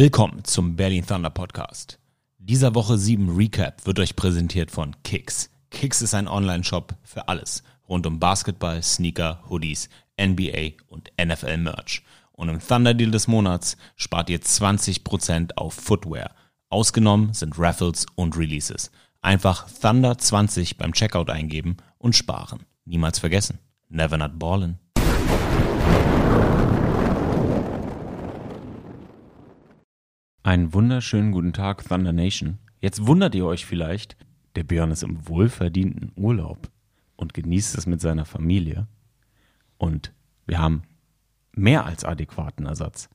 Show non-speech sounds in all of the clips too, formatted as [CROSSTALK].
Willkommen zum Berlin Thunder Podcast. Dieser Woche 7 Recap wird euch präsentiert von Kicks. Kicks ist ein Online-Shop für alles rund um Basketball, Sneaker, Hoodies, NBA und NFL Merch. Und im Thunder Deal des Monats spart ihr 20% auf Footwear. Ausgenommen sind Raffles und Releases. Einfach Thunder 20 beim Checkout eingeben und sparen. Niemals vergessen. Never not ballin'. Einen wunderschönen guten Tag, Thunder Nation. Jetzt wundert ihr euch vielleicht, der Björn ist im wohlverdienten Urlaub und genießt es mit seiner Familie. Und wir haben mehr als adäquaten Ersatz.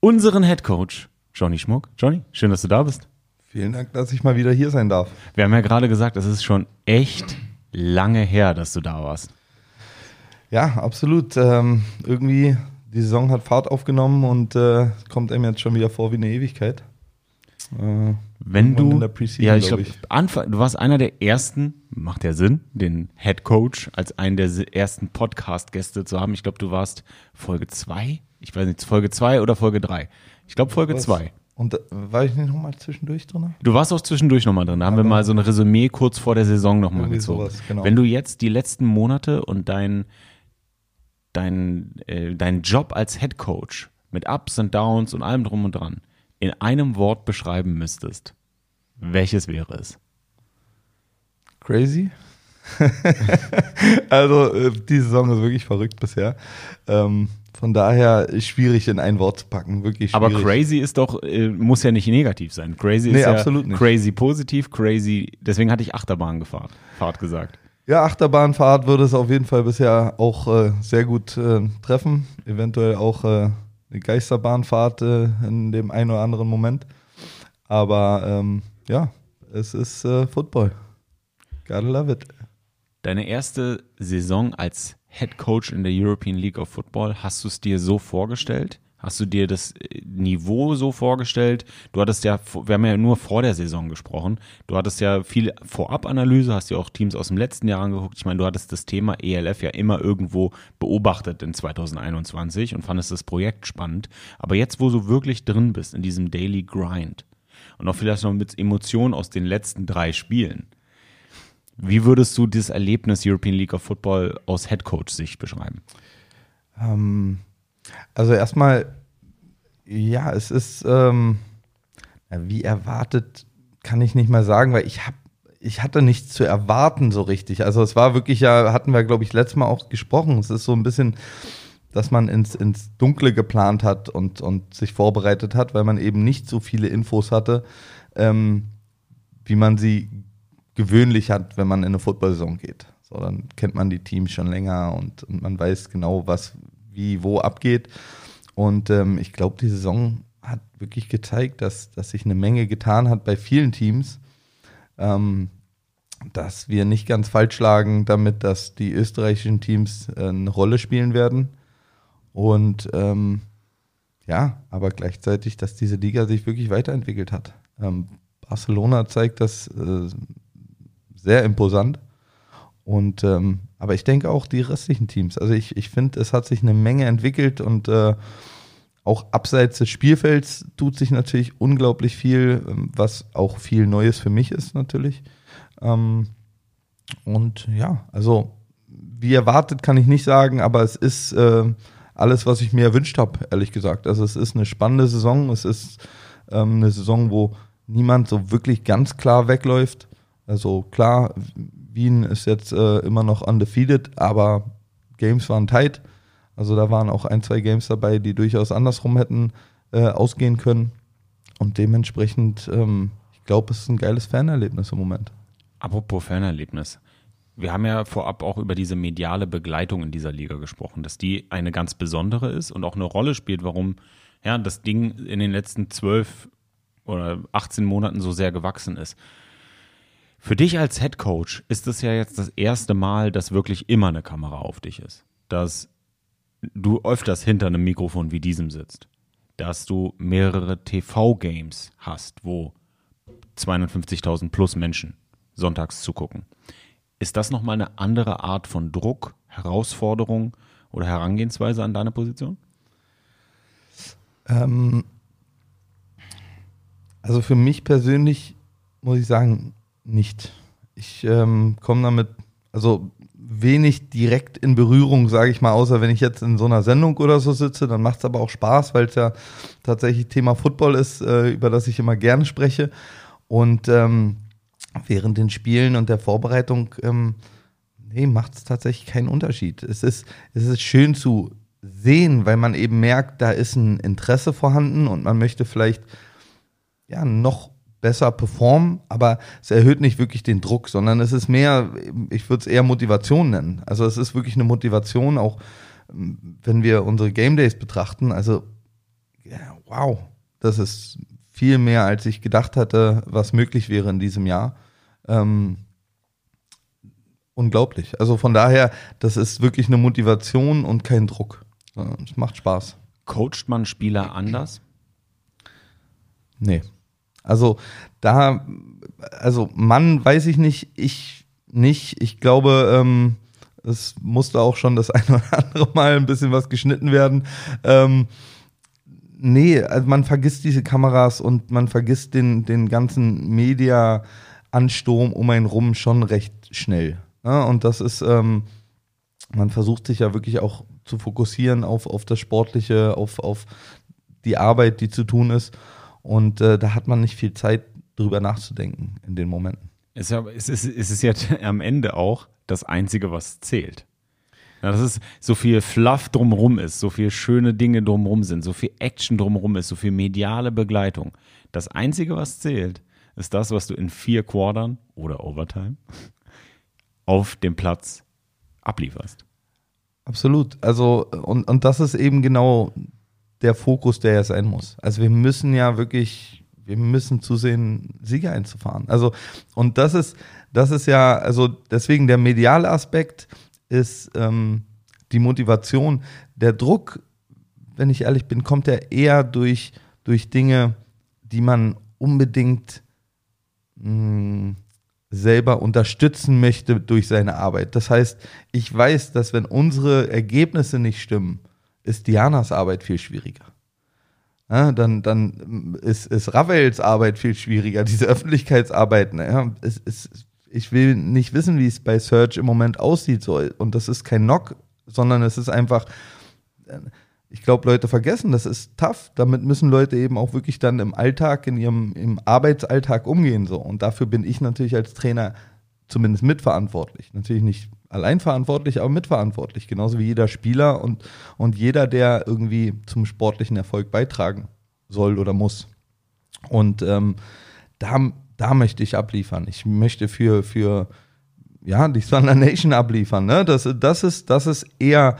Unseren Head Coach, Johnny Schmuck. Johnny, schön, dass du da bist. Vielen Dank, dass ich mal wieder hier sein darf. Wir haben ja gerade gesagt, es ist schon echt lange her, dass du da warst. Ja, absolut. Ähm, irgendwie die Saison hat Fahrt aufgenommen und äh, kommt einem jetzt schon wieder vor wie eine Ewigkeit. Äh, Wenn du, ja, ich glaube, Anfang, du warst einer der ersten, macht ja Sinn, den Head Coach als einen der ersten Podcast-Gäste zu haben. Ich glaube, du warst Folge zwei, ich weiß nicht, Folge zwei oder Folge drei. Ich glaube Folge Was? zwei. Und äh, war ich nicht nochmal zwischendurch drin? Du warst auch zwischendurch nochmal drin. Da haben wir mal so ein Resümee kurz vor der Saison nochmal gezogen. Sowas, genau. Wenn du jetzt die letzten Monate und dein dein, äh, dein Job als Head Coach mit Ups und Downs und allem drum und dran in einem Wort beschreiben müsstest, welches wäre es? Crazy. [LAUGHS] also äh, die Saison ist wirklich verrückt bisher. Ähm, von daher schwierig in ein Wort zu packen, wirklich schwierig. Aber crazy ist doch, äh, muss ja nicht negativ sein. Crazy nee, ist ja nicht. crazy positiv, crazy, deswegen hatte ich Achterbahnfahrt Fahrt gesagt. Ja, Achterbahnfahrt würde es auf jeden Fall bisher auch äh, sehr gut äh, treffen. Eventuell auch äh, eine Geisterbahnfahrt äh, in dem einen oder anderen Moment. Aber ähm, ja, es ist äh, Football. Gotta love it. Deine erste Saison als Head Coach in der European League of Football, hast du es dir so vorgestellt? Hast du dir das äh, Niveau so vorgestellt? Du hattest ja, wir haben ja nur vor der Saison gesprochen. Du hattest ja viel Vorab-Analyse, hast dir auch Teams aus dem letzten Jahr angeguckt. Ich meine, du hattest das Thema ELF ja immer irgendwo beobachtet in 2021 und fandest das Projekt spannend. Aber jetzt, wo du wirklich drin bist in diesem Daily Grind und auch vielleicht noch mit Emotionen aus den letzten drei Spielen, wie würdest du dieses Erlebnis European League of Football aus Headcoach-Sicht beschreiben? Ähm also erstmal, ja, es ist ähm, wie erwartet, kann ich nicht mal sagen, weil ich habe ich hatte nichts zu erwarten so richtig. Also es war wirklich ja, hatten wir, glaube ich, letztes Mal auch gesprochen. Es ist so ein bisschen, dass man ins, ins Dunkle geplant hat und, und sich vorbereitet hat, weil man eben nicht so viele Infos hatte, ähm, wie man sie gewöhnlich hat, wenn man in eine Football-Saison geht. So, dann kennt man die Teams schon länger und, und man weiß genau, was, wie wo abgeht. Und ähm, ich glaube, die Saison hat wirklich gezeigt, dass, dass sich eine Menge getan hat bei vielen Teams. Ähm, dass wir nicht ganz falsch lagen damit, dass die österreichischen Teams äh, eine Rolle spielen werden. Und ähm, ja, aber gleichzeitig, dass diese Liga sich wirklich weiterentwickelt hat. Ähm, Barcelona zeigt das äh, sehr imposant. Und ähm, aber ich denke auch die restlichen Teams. Also ich, ich finde, es hat sich eine Menge entwickelt und äh, auch abseits des Spielfelds tut sich natürlich unglaublich viel, ähm, was auch viel Neues für mich ist natürlich. Ähm, und ja, also wie erwartet kann ich nicht sagen, aber es ist äh, alles, was ich mir erwünscht habe, ehrlich gesagt. Also es ist eine spannende Saison. Es ist ähm, eine Saison, wo niemand so wirklich ganz klar wegläuft. Also klar, Wien ist jetzt äh, immer noch undefeated, aber Games waren tight. Also da waren auch ein, zwei Games dabei, die durchaus andersrum hätten äh, ausgehen können. Und dementsprechend, ähm, ich glaube, es ist ein geiles Fernerlebnis im Moment. Apropos Fernerlebnis. Wir haben ja vorab auch über diese mediale Begleitung in dieser Liga gesprochen, dass die eine ganz besondere ist und auch eine Rolle spielt, warum ja, das Ding in den letzten zwölf oder 18 Monaten so sehr gewachsen ist. Für dich als Head Coach ist es ja jetzt das erste Mal, dass wirklich immer eine Kamera auf dich ist. Dass du öfters hinter einem Mikrofon wie diesem sitzt. Dass du mehrere TV-Games hast, wo 250.000 plus Menschen sonntags zugucken. Ist das nochmal eine andere Art von Druck, Herausforderung oder Herangehensweise an deine Position? Ähm, Also für mich persönlich muss ich sagen, nicht. Ich ähm, komme damit, also wenig direkt in Berührung, sage ich mal, außer wenn ich jetzt in so einer Sendung oder so sitze, dann macht es aber auch Spaß, weil es ja tatsächlich Thema Football ist, äh, über das ich immer gerne spreche. Und ähm, während den Spielen und der Vorbereitung, ähm, nee, macht es tatsächlich keinen Unterschied. Es ist, es ist schön zu sehen, weil man eben merkt, da ist ein Interesse vorhanden und man möchte vielleicht ja noch besser performen, aber es erhöht nicht wirklich den Druck, sondern es ist mehr, ich würde es eher Motivation nennen. Also es ist wirklich eine Motivation, auch wenn wir unsere Game Days betrachten. Also ja, wow, das ist viel mehr, als ich gedacht hatte, was möglich wäre in diesem Jahr. Ähm, unglaublich. Also von daher, das ist wirklich eine Motivation und kein Druck. Es macht Spaß. Coacht man Spieler anders? Nee. Also da, also Mann, weiß ich nicht, ich nicht. Ich glaube, ähm, es musste auch schon das [LAUGHS] eine oder andere Mal ein bisschen was geschnitten werden. Ähm, nee, also man vergisst diese Kameras und man vergisst den, den ganzen Media-Ansturm um einen rum schon recht schnell. Ja, und das ist, ähm, man versucht sich ja wirklich auch zu fokussieren auf, auf das Sportliche, auf, auf die Arbeit, die zu tun ist. Und äh, da hat man nicht viel Zeit, drüber nachzudenken in den Momenten. Es ist, ja, es ist, ist ja [LAUGHS] am Ende auch das Einzige, was zählt. Ja, dass es so viel Fluff drumherum ist, so viel schöne Dinge drumherum sind, so viel Action drumherum ist, so viel mediale Begleitung. Das Einzige, was zählt, ist das, was du in vier Quartern oder Overtime [LAUGHS] auf dem Platz ablieferst. Absolut. Also, und, und das ist eben genau der Fokus, der ja sein muss. Also wir müssen ja wirklich, wir müssen zusehen, Sieger einzufahren. Also, und das ist, das ist ja, also deswegen der mediale Aspekt ist ähm, die Motivation. Der Druck, wenn ich ehrlich bin, kommt ja eher durch, durch Dinge, die man unbedingt mh, hm, selber unterstützen möchte durch seine Arbeit. Das heißt, ich weiß, dass wenn unsere Ergebnisse nicht stimmen, ist Dianas Arbeit viel schwieriger. Ja, dann, dann ist, ist Ravels Arbeit viel schwieriger, diese Öffentlichkeitsarbeit. Ja, es, es, ich will nicht wissen, wie es bei Search im Moment aussieht. So. Und das ist kein Knock, sondern es ist einfach, ich glaube, Leute vergessen, das ist tough. Damit müssen Leute eben auch wirklich dann im Alltag, in ihrem im Arbeitsalltag umgehen. So. Und dafür bin ich natürlich als Trainer zumindest mitverantwortlich. Natürlich nicht allein verantwortlich, aber mitverantwortlich, genauso wie jeder Spieler und, und jeder, der irgendwie zum sportlichen Erfolg beitragen soll oder muss. Und ähm, da, da möchte ich abliefern. Ich möchte für, für ja, die Thunder Nation abliefern. Ne? Das, das, ist, das ist eher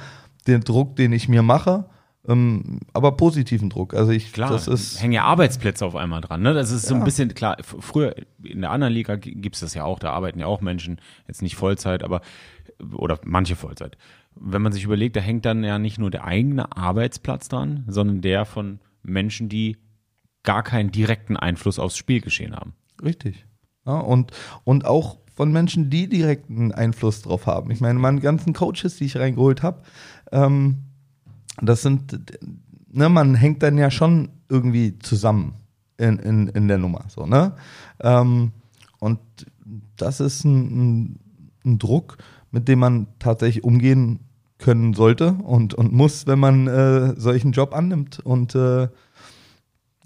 der Druck, den ich mir mache. Ähm, aber positiven Druck. Also ich, klar, das ist hängen ja Arbeitsplätze auf einmal dran. Ne? Das ist so ein bisschen klar. Früher in der anderen Liga gibt es das ja auch. Da arbeiten ja auch Menschen jetzt nicht Vollzeit, aber oder manche Vollzeit. Wenn man sich überlegt, da hängt dann ja nicht nur der eigene Arbeitsplatz dran, sondern der von Menschen, die gar keinen direkten Einfluss aufs Spielgeschehen haben. Richtig. Ja, und, und auch von Menschen, die direkten Einfluss drauf haben. Ich meine, meine ganzen Coaches, die ich reingeholt habe, ähm, das sind, ne, man hängt dann ja schon irgendwie zusammen in, in, in der Nummer. So, ne? Ähm, und das ist ein, ein, ein, Druck, mit dem man tatsächlich umgehen können sollte und, und muss, wenn man äh, solchen Job annimmt. Und äh,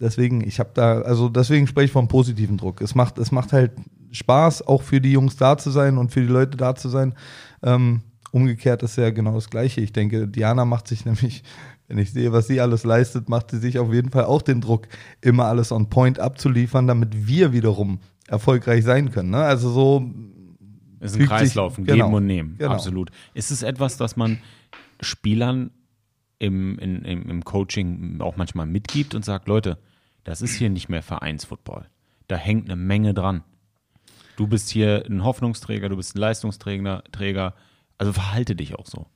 deswegen, ich habe da, also deswegen spreche ich vom positiven Druck. Es macht, es macht halt Spaß, auch für die Jungs da zu sein und für die Leute da zu sein. Ähm, Umgekehrt ist ja genau das Gleiche. Ich denke, Diana macht sich [LAUGHS] nämlich, wenn ich sehe, was sie alles leistet, macht sie sich auf jeden Fall auch den Druck, immer alles on point abzuliefern, damit wir wiederum erfolgreich sein können. Ne? Also so. Ist ein Kreislauf, ein genau, Geben und Nehmen. Genau. Absolut. Ist es etwas, das man Spielern im, in, im, im Coaching auch manchmal mitgibt und sagt, Leute, das ist hier nicht mehr Vereinsfootball. Da hängt eine Menge dran. Du bist hier ein Hoffnungsträger, du bist ein Leistungsträger, Träger, also verhalte dich auch so.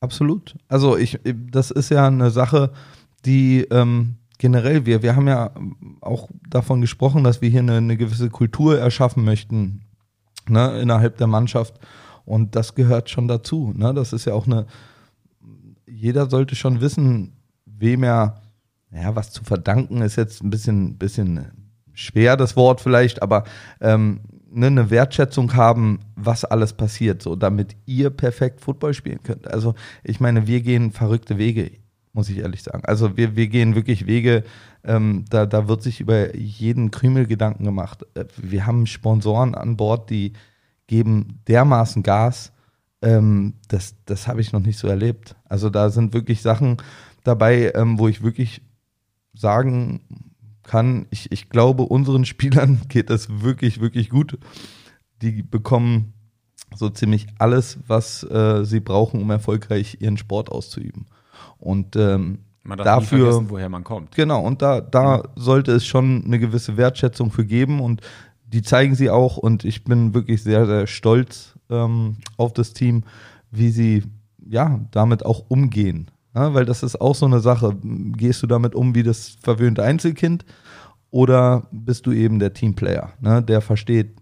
Absolut. Also ich, das ist ja eine Sache, die ähm, generell wir, wir haben ja auch davon gesprochen, dass wir hier eine, eine gewisse Kultur erschaffen möchten ne, innerhalb der Mannschaft. Und das gehört schon dazu. Ne? Das ist ja auch eine, jeder sollte schon wissen, wem er, ja, was zu verdanken ist jetzt ein bisschen, bisschen schwer das Wort vielleicht, aber ähm, ne, eine Wertschätzung haben, was alles passiert, so damit ihr perfekt Football spielen könnt. Also ich meine, wir gehen verrückte Wege, muss ich ehrlich sagen. Also wir, wir gehen wirklich Wege, ähm, da, da wird sich über jeden Krümel Gedanken gemacht. Äh, wir haben Sponsoren an Bord, die geben dermaßen Gas. Ähm, das das habe ich noch nicht so erlebt. Also da sind wirklich Sachen dabei, ähm, wo ich wirklich sagen kann, ich, ich glaube, unseren [LAUGHS] Spielern geht das wirklich, wirklich gut. Die bekommen so ziemlich alles, was äh, sie brauchen, um erfolgreich ihren Sport auszuüben. Und ähm, Man darf dafür, nie woher man kommt. Genau, und da, da sollte es schon eine gewisse Wertschätzung für geben und die zeigen sie auch und ich bin wirklich sehr, sehr stolz ähm, auf das Team, wie sie ja damit auch umgehen. Ja, weil das ist auch so eine Sache. Gehst du damit um wie das verwöhnte Einzelkind oder bist du eben der Teamplayer, ne, der versteht,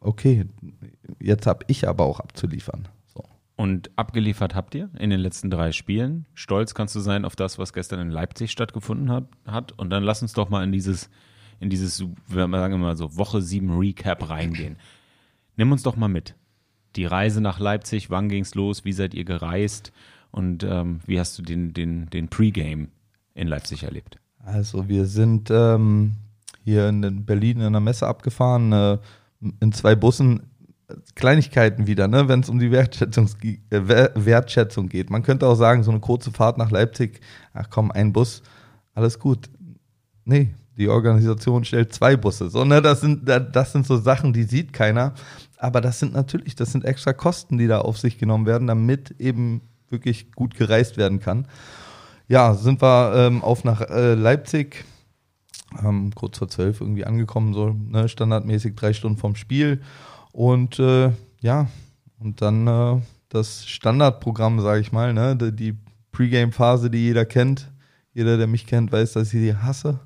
okay, jetzt habe ich aber auch abzuliefern. Und abgeliefert habt ihr in den letzten drei Spielen. Stolz kannst du sein auf das, was gestern in Leipzig stattgefunden hat. hat. Und dann lass uns doch mal in dieses, in dieses, wir sagen immer so, Woche 7 Recap reingehen. Nimm uns doch mal mit. Die Reise nach Leipzig, wann ging's los, wie seid ihr gereist und ähm, wie hast du den, den, den Pre-Game in Leipzig erlebt? Also wir sind ähm, hier in Berlin in einer Messe abgefahren, äh, in zwei Bussen. Kleinigkeiten wieder, ne, wenn es um die Wertschätzung, äh, Wertschätzung geht. Man könnte auch sagen, so eine kurze Fahrt nach Leipzig, ach komm, ein Bus, alles gut. Nee, die Organisation stellt zwei Busse. So, ne, das sind, das sind so Sachen, die sieht keiner. Aber das sind natürlich, das sind extra Kosten, die da auf sich genommen werden, damit eben wirklich gut gereist werden kann. Ja, sind wir ähm, auf nach äh, Leipzig, ähm, kurz vor zwölf irgendwie angekommen, so ne, standardmäßig drei Stunden vom Spiel. Und äh, ja, und dann äh, das Standardprogramm, sage ich mal, ne, die, die Pre-Game-Phase, die jeder kennt. Jeder, der mich kennt, weiß, dass ich sie hasse.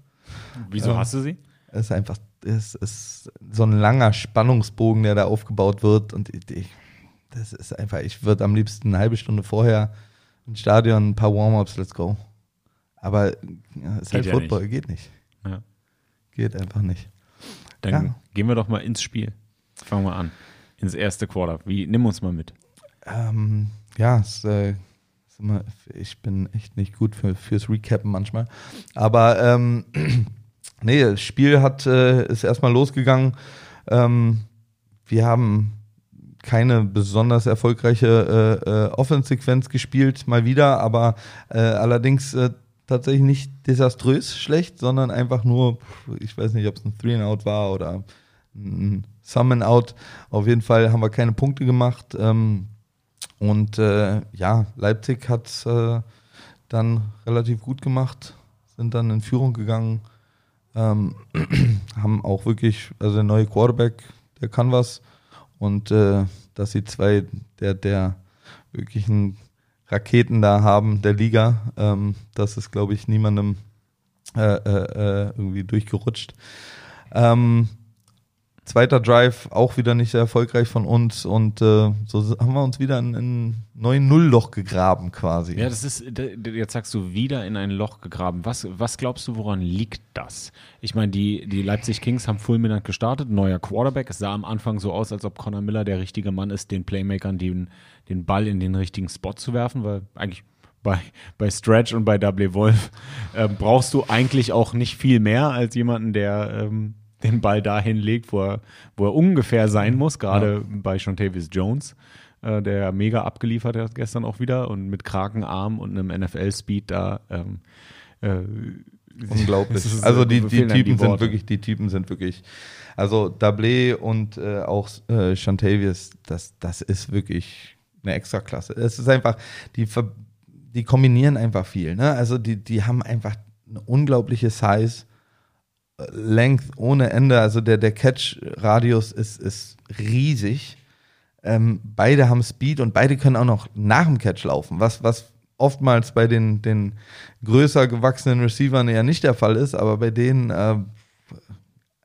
Wieso hast du sie? Es ist einfach, es ist so ein langer Spannungsbogen, der da aufgebaut wird. Und ich, das ist einfach, ich würde am liebsten eine halbe Stunde vorher ins Stadion ein paar Warm-ups, let's go. Aber ja, es ist halt ja Football, nicht. geht nicht. Ja. Geht einfach nicht. Dann ja. gehen wir doch mal ins Spiel. Fangen wir an. Ins erste Quarter. Wie, nimm uns mal mit. Ähm, ja, es, äh, immer, ich bin echt nicht gut für, fürs Recappen manchmal. Aber ähm, [CLEARS THROAT] nee, das Spiel hat, äh, ist erstmal losgegangen. Ähm, wir haben keine besonders erfolgreiche äh, äh, Offensequenz gespielt, mal wieder, aber äh, allerdings äh, tatsächlich nicht desaströs schlecht, sondern einfach nur, ich weiß nicht, ob es ein Three and Out war oder Summon Out. Auf jeden Fall haben wir keine Punkte gemacht. Ähm, und äh, ja, Leipzig hat äh, dann relativ gut gemacht, sind dann in Führung gegangen, ähm, [CLEARS THROAT] haben auch wirklich, also der neue Quarterback, der kann was. Und äh, dass sie zwei der, der wirklichen Raketen da haben, der Liga, ähm, das ist, glaube ich, niemandem äh, äh, äh, irgendwie durchgerutscht. Ähm, Zweiter Drive auch wieder nicht sehr erfolgreich von uns und äh, so haben wir uns wieder in ein neuen Nullloch gegraben quasi. Ja, das ist, jetzt sagst du wieder in ein Loch gegraben. Was, was glaubst du, woran liegt das? Ich meine, die, die Leipzig Kings haben fulminant gestartet, neuer Quarterback. Es sah am Anfang so aus, als ob Conor Miller der richtige Mann ist, den Playmakern den, den Ball in den richtigen Spot zu werfen, weil eigentlich bei, bei Stretch und bei W. Wolf äh, brauchst du eigentlich auch nicht viel mehr als jemanden, der ähm, den Ball dahin legt, wo er, wo er ungefähr sein muss, gerade ja. bei Shontavious Jones, äh, der mega abgeliefert hat gestern auch wieder und mit Krakenarm und einem NFL-Speed da. Ähm, äh, Unglaublich. [LAUGHS] also die, die Typen die sind wirklich, die Typen sind wirklich, also Dablé und äh, auch äh, das, das ist wirklich eine Extraklasse. Es ist einfach, die, die kombinieren einfach viel. Ne? Also die, die haben einfach eine unglaubliche Size Length ohne Ende. Also der, der Catch-Radius ist, ist riesig. Ähm, beide haben Speed und beide können auch noch nach dem Catch laufen, was, was oftmals bei den, den größer gewachsenen Receivern ja nicht der Fall ist, aber bei denen, äh,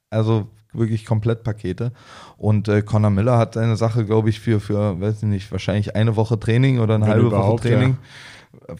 also wirklich komplett Pakete. Und äh, Connor Miller hat eine Sache, glaube ich, für, für, weiß ich nicht, wahrscheinlich eine Woche Training oder eine Wenn halbe Woche Training. Ja.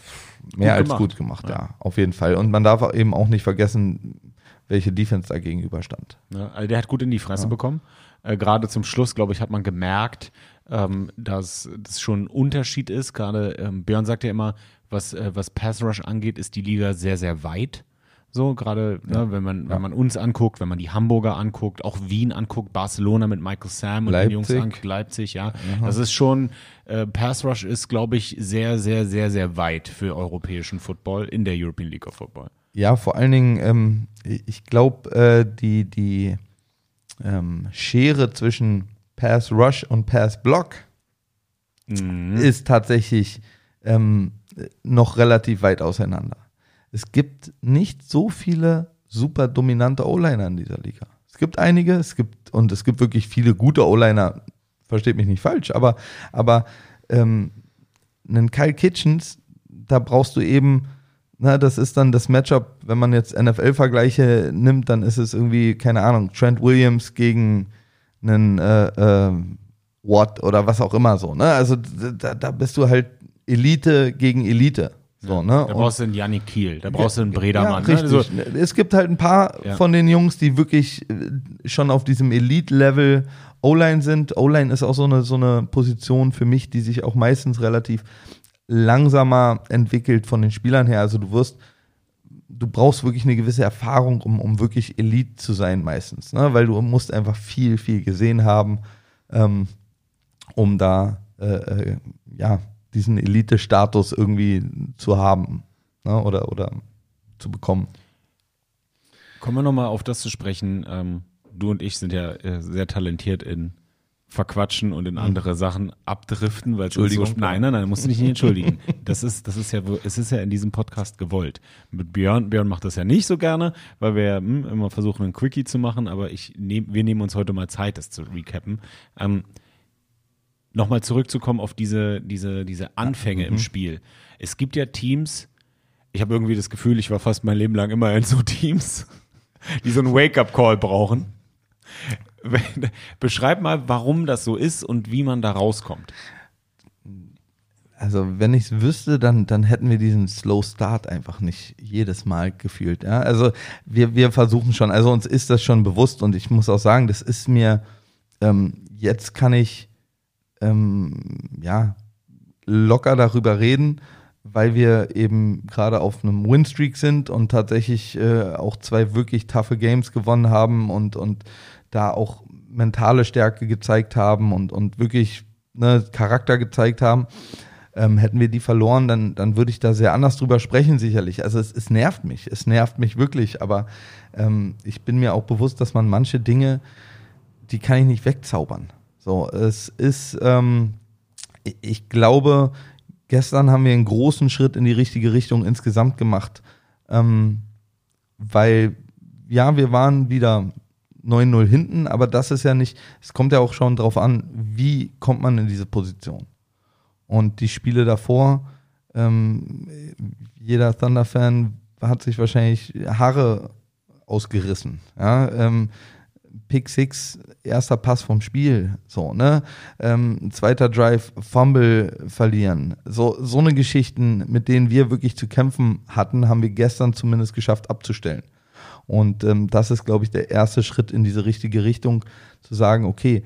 Mehr gut als gemacht. gut gemacht, ja. ja, auf jeden Fall. Und man darf eben auch nicht vergessen, welche Defense da gegenüberstand. Ja, also der hat gut in die Fresse ja. bekommen. Äh, Gerade zum Schluss, glaube ich, hat man gemerkt, ähm, dass das schon ein Unterschied ist. Gerade ähm, Björn sagt ja immer, was, äh, was Pass Rush angeht, ist die Liga sehr, sehr weit. So, gerade ne, ja. ne, wenn man, wenn man uns anguckt, wenn man die Hamburger anguckt, auch Wien anguckt, Barcelona mit Michael Sam und Leipzig. den Jungs anguckt, Leipzig, ja. Mhm. Das ist schon, äh, Pass Rush ist, glaube ich, sehr, sehr, sehr, sehr weit für europäischen Football in der European League of Football. Ja, vor allen Dingen, ähm, ich glaube, äh, die, die ähm, Schere zwischen Pass Rush und Pass Block mhm. ist tatsächlich ähm, noch relativ weit auseinander es gibt nicht so viele super dominante O-Liner in dieser Liga. Es gibt einige, es gibt, und es gibt wirklich viele gute O-Liner, versteht mich nicht falsch, aber, aber ähm, einen Kyle Kitchens, da brauchst du eben, na, das ist dann das Matchup, wenn man jetzt NFL-Vergleiche nimmt, dann ist es irgendwie, keine Ahnung, Trent Williams gegen einen äh, äh, Watt oder was auch immer so. Ne? Also da, da bist du halt Elite gegen Elite. So, ne? Da brauchst du einen Yannick Kiel, da brauchst du einen Bredermann. Ja, richtig. Ne? Also, es gibt halt ein paar ja. von den Jungs, die wirklich äh, schon auf diesem Elite-Level O-Line sind. O-Line ist auch so eine, so eine Position für mich, die sich auch meistens relativ langsamer entwickelt von den Spielern her. Also du wirst, du brauchst wirklich eine gewisse Erfahrung, um, um wirklich Elite zu sein meistens, ne? weil du musst einfach viel, viel gesehen haben, ähm, um da äh, äh, ja diesen Elite-Status irgendwie zu haben ne? oder, oder zu bekommen. Kommen wir nochmal auf das zu sprechen. Ähm, du und ich sind ja äh, sehr talentiert in verquatschen und in mhm. andere Sachen abdriften, weil Entschuldigung. So, nein, nein, nein, musst du dich nicht entschuldigen. [LAUGHS] Das ist, das ist ja, es ist ja in diesem Podcast gewollt. Mit Björn, Björn macht das ja nicht so gerne, weil wir hm, immer versuchen, ein Quickie zu machen, aber ich nehm, wir nehmen uns heute mal Zeit, das zu recappen. Ähm, nochmal zurückzukommen auf diese, diese, diese Anfänge mhm. im Spiel. Es gibt ja Teams, ich habe irgendwie das Gefühl, ich war fast mein Leben lang immer in so Teams, [LAUGHS] die so einen Wake-up-Call brauchen. [LAUGHS] Beschreib mal, warum das so ist und wie man da rauskommt. Also, wenn ich es wüsste, dann, dann hätten wir diesen Slow Start einfach nicht jedes Mal gefühlt. Ja? Also, wir, wir versuchen schon, also uns ist das schon bewusst und ich muss auch sagen, das ist mir, ähm, jetzt kann ich ähm, ja, locker darüber reden, weil wir eben gerade auf einem Winstreak sind und tatsächlich äh, auch zwei wirklich taffe Games gewonnen haben und, und da auch mentale Stärke gezeigt haben und, und wirklich ne, Charakter gezeigt haben. Ähm, hätten wir die verloren, dann, dann würde ich da sehr anders drüber sprechen, sicherlich. Also es, es nervt mich, es nervt mich wirklich, aber ähm, ich bin mir auch bewusst, dass man manche Dinge, die kann ich nicht wegzaubern. So, es ist, ähm, ich glaube, gestern haben wir einen großen Schritt in die richtige Richtung insgesamt gemacht, ähm, weil ja, wir waren wieder 9-0 hinten, aber das ist ja nicht, es kommt ja auch schon drauf an, wie kommt man in diese Position. Und die Spiele davor, ähm, jeder Thunder-Fan hat sich wahrscheinlich Haare ausgerissen. Ja, ähm, Pick Six, erster Pass vom Spiel, so, ne? Ähm, zweiter Drive, Fumble verlieren. So, so eine Geschichten, mit denen wir wirklich zu kämpfen hatten, haben wir gestern zumindest geschafft abzustellen. Und ähm, das ist, glaube ich, der erste Schritt in diese richtige Richtung, zu sagen, okay,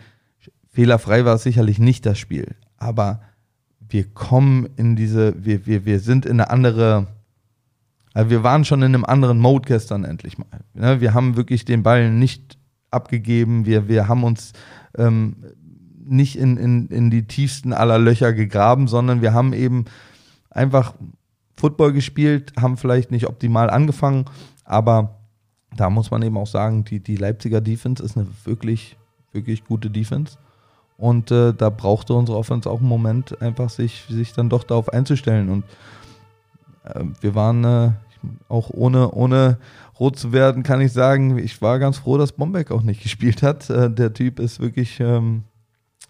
fehlerfrei war es sicherlich nicht das Spiel, aber wir kommen in diese, wir, wir, wir sind in eine andere, also wir waren schon in einem anderen Mode gestern endlich mal. Ne? Wir haben wirklich den Ball nicht abgegeben. Wir, wir haben uns ähm, nicht in, in, in die tiefsten aller Löcher gegraben, sondern wir haben eben einfach Football gespielt, haben vielleicht nicht optimal angefangen, aber da muss man eben auch sagen, die, die Leipziger Defense ist eine wirklich, wirklich gute Defense. Und äh, da brauchte unsere Offense auch einen Moment, einfach sich, sich dann doch darauf einzustellen. Und äh, wir waren äh, auch ohne, ohne rot zu werden, kann ich sagen, ich war ganz froh, dass Bombeck auch nicht [LAUGHS] gespielt hat. Äh, der Typ ist wirklich ähm,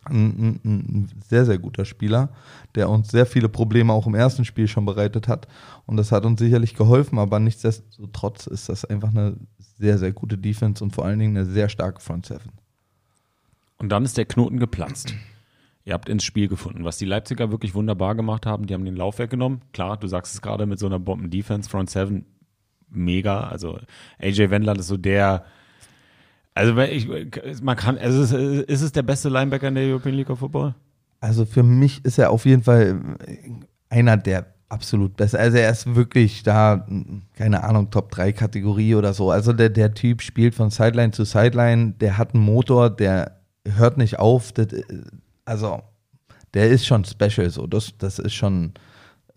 ein, ein, ein, sehr, sehr guter Spieler, der uns sehr viele Probleme auch im ersten Spiel schon bereitet hat. Und das hat uns sicherlich geholfen, aber nichtsdestotrotz ist das einfach eine sehr, sehr gute Defense und vor allen Dingen eine sehr starke Front Seven. Und dann ist der Knoten geplatzt. Ihr habt ins Spiel gefunden, was die Leipziger wirklich wunderbar gemacht haben. Die haben den Lauf weggenommen. Klar, du sagst es gerade mit so einer Bomben-Defense, Front Seven mega. Also AJ Wendland ist so der, also ich, man kann, also ist, ist es der beste Linebacker in der European League of Football? Also für mich ist er auf jeden Fall einer der absolut besten. Also er ist wirklich da, keine Ahnung, Top 3 Kategorie oder so. Also der, der Typ spielt von Sideline zu Sideline, der hat einen Motor, der hört nicht auf. Das, also der ist schon special so. Das, das ist schon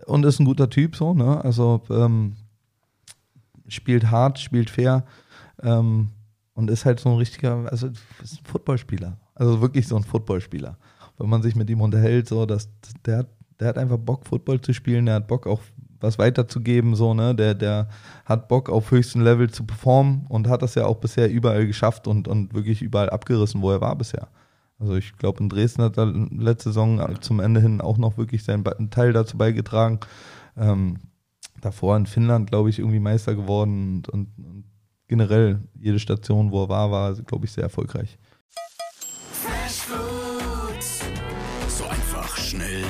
und ist ein guter Typ so, ne? Also ähm, spielt hart, spielt fair ähm, und ist halt so ein richtiger, also ist ein Footballspieler. Also wirklich so ein Footballspieler. Wenn man sich mit ihm unterhält, so, dass der, der hat einfach Bock, Football zu spielen, der hat Bock auch was weiterzugeben, so, ne? Der, der hat Bock auf höchstem Level zu performen und hat das ja auch bisher überall geschafft und, und wirklich überall abgerissen, wo er war bisher. Also ich glaube, in Dresden hat er letzte Saison zum Ende hin auch noch wirklich seinen Teil dazu beigetragen. Ähm, davor in Finnland, glaube ich, irgendwie Meister geworden und, und, und, generell jede Station, wo er war, war, glaube ich, sehr erfolgreich.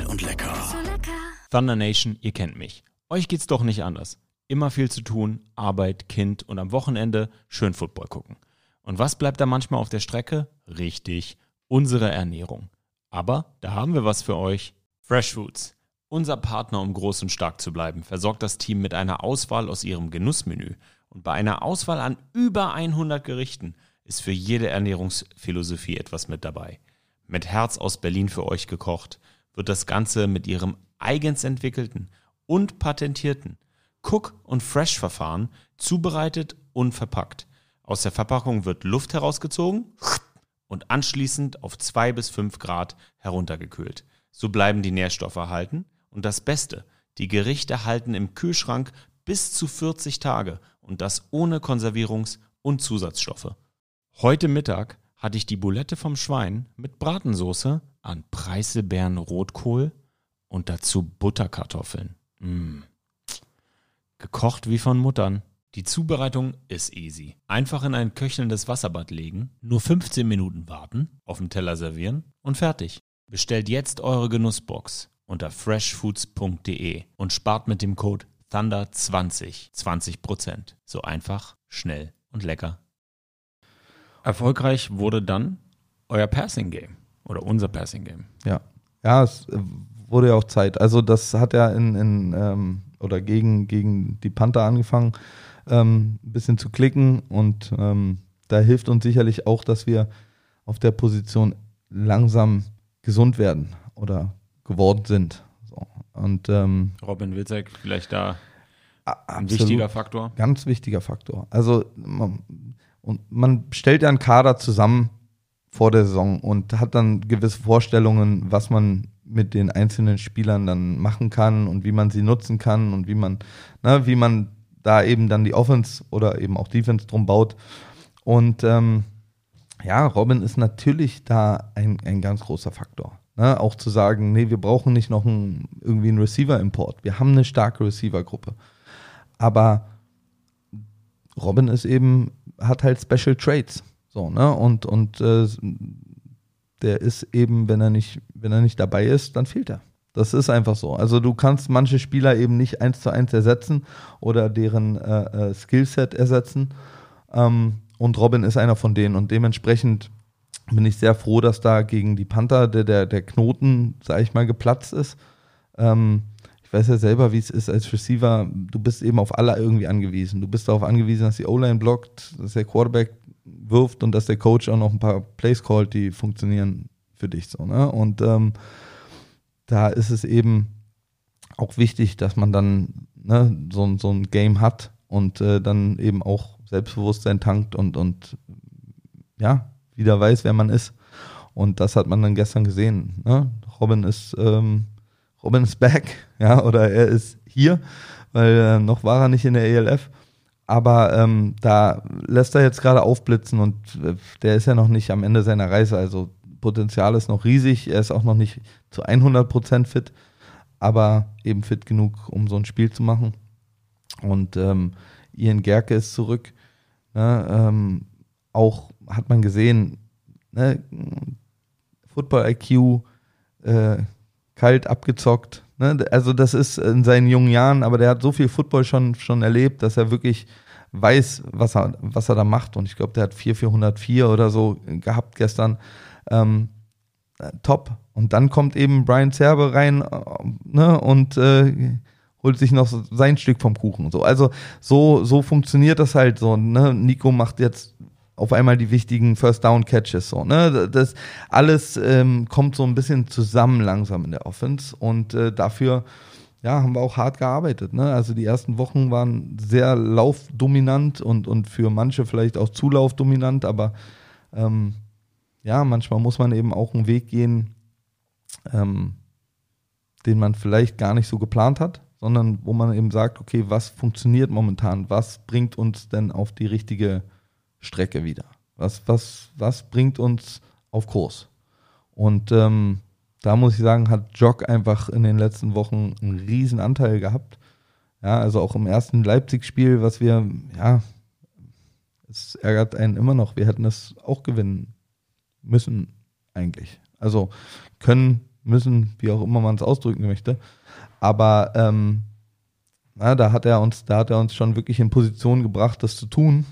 Und lecker. So lecker. Thunder Nation, ihr kennt mich. Euch geht's doch nicht anders. Immer viel zu tun, Arbeit, Kind und am Wochenende schön Football gucken. Und was bleibt da manchmal auf der Strecke? Richtig, unsere Ernährung. Aber da haben wir was für euch. Fresh Foods. Unser Partner, um groß und stark zu bleiben, versorgt das Team mit einer Auswahl aus ihrem Genussmenü. Und bei einer Auswahl an über 100 Gerichten ist für jede Ernährungsphilosophie etwas mit dabei. Mit Herz aus Berlin für euch gekocht, wird das Ganze mit ihrem eigens entwickelten und patentierten Cook- und Fresh-Verfahren zubereitet und verpackt. Aus der Verpackung wird Luft herausgezogen und anschließend auf 2 bis 5 Grad heruntergekühlt. So bleiben die Nährstoffe erhalten und das Beste, die Gerichte halten im Kühlschrank bis zu 40 Tage und das ohne Konservierungs- und Zusatzstoffe. Heute Mittag hatte ich die Boulette vom Schwein mit Bratensoße an Preiselbeeren Rotkohl und dazu Butterkartoffeln. Mmh. Gekocht wie von Muttern. Die Zubereitung ist easy. Einfach in ein köchelndes Wasserbad legen, nur 15 Minuten warten, auf dem Teller servieren und fertig. Bestellt jetzt eure Genussbox unter freshfoods.de und spart mit dem Code Thunder20 20%. So einfach, schnell und lecker. Erfolgreich wurde dann euer Passing Game oder unser Passing Game. Ja, ja, es wurde ja auch Zeit. Also das hat ja in, in ähm, oder gegen, gegen die Panther angefangen ähm, ein bisschen zu klicken und ähm, da hilft uns sicherlich auch, dass wir auf der Position langsam gesund werden oder geworden sind. So. Und ähm, Robin Witzek vielleicht da ein absolut, wichtiger Faktor. Ganz wichtiger Faktor. Also man, und man stellt ja einen Kader zusammen vor der Saison und hat dann gewisse Vorstellungen, was man mit den einzelnen Spielern dann machen kann und wie man sie nutzen kann und wie man, ne, wie man da eben dann die Offense oder eben auch Defense drum baut. Und ähm, ja, Robin ist natürlich da ein, ein ganz großer Faktor. Ne? Auch zu sagen, nee, wir brauchen nicht noch ein, irgendwie einen Receiver-Import. Wir haben eine starke Receiver-Gruppe. Aber Robin ist eben, hat halt Special Trades. So, ne? Und, und äh, der ist eben, wenn er nicht, wenn er nicht dabei ist, dann fehlt er. Das ist einfach so. Also du kannst manche Spieler eben nicht eins zu eins ersetzen oder deren äh, äh, Skillset ersetzen. Ähm, und Robin ist einer von denen. Und dementsprechend bin ich sehr froh, dass da gegen die Panther der, der, der Knoten, sag ich mal, geplatzt ist. Ähm, ich weiß ja selber, wie es ist als Receiver. Du bist eben auf alle irgendwie angewiesen. Du bist darauf angewiesen, dass die O-Line blockt, dass der Quarterback wirft und dass der Coach auch noch ein paar Plays callt, die funktionieren für dich so. Ne? Und ähm, da ist es eben auch wichtig, dass man dann ne, so, so ein Game hat und äh, dann eben auch Selbstbewusstsein tankt und, und ja, wieder weiß, wer man ist. Und das hat man dann gestern gesehen. Ne? Robin ist ähm, Robin ist back, [LAUGHS] ja, oder er ist hier, weil äh, noch war er nicht in der ELF. Aber ähm, da lässt er jetzt gerade aufblitzen und äh, der ist ja noch nicht am Ende seiner Reise. Also Potenzial ist noch riesig. Er ist auch noch nicht zu 100% fit, aber eben fit genug, um so ein Spiel zu machen. Und ähm, Ian Gerke ist zurück. Ne, ähm, auch hat man gesehen, ne, Football IQ, äh, kalt abgezockt, Ne? Also das ist in seinen jungen Jahren, aber der hat so viel Football schon, schon erlebt, dass er wirklich weiß, was er, was er da macht. Und ich glaube, der hat 4 404 oder so gehabt gestern. Ähm, äh, top. Und dann kommt eben Brian Zerbe rein äh, ne, und äh, holt sich noch sein Stück vom Kuchen. So, also so, so funktioniert das halt so. Ne? Nico macht jetzt auf einmal die wichtigen First Down Catches so. Ne? Das alles ähm, kommt so ein bisschen zusammen langsam in der Offense und äh, dafür ja, haben wir auch hart gearbeitet. Ne? Also die ersten Wochen waren sehr laufdominant und, und für manche vielleicht auch zulaufdominant, aber ähm, ja, manchmal muss man eben auch einen Weg gehen, ähm, den man vielleicht gar nicht so geplant hat, sondern wo man eben sagt, okay, was funktioniert momentan? Was bringt uns denn auf die richtige Strecke wieder? Was, was, was bringt uns auf Kurs? Und ähm, da muss ich sagen, hat Jock einfach in den letzten Wochen einen riesen Anteil gehabt. Ja, also auch im ersten Leipzig-Spiel, was wir, ja, es ärgert einen immer noch. Wir hätten es auch gewinnen müssen, eigentlich. Also können, müssen, wie auch immer man es ausdrücken möchte. Aber ähm, na, da hat er uns, da hat er uns schon wirklich in Position gebracht, das zu tun.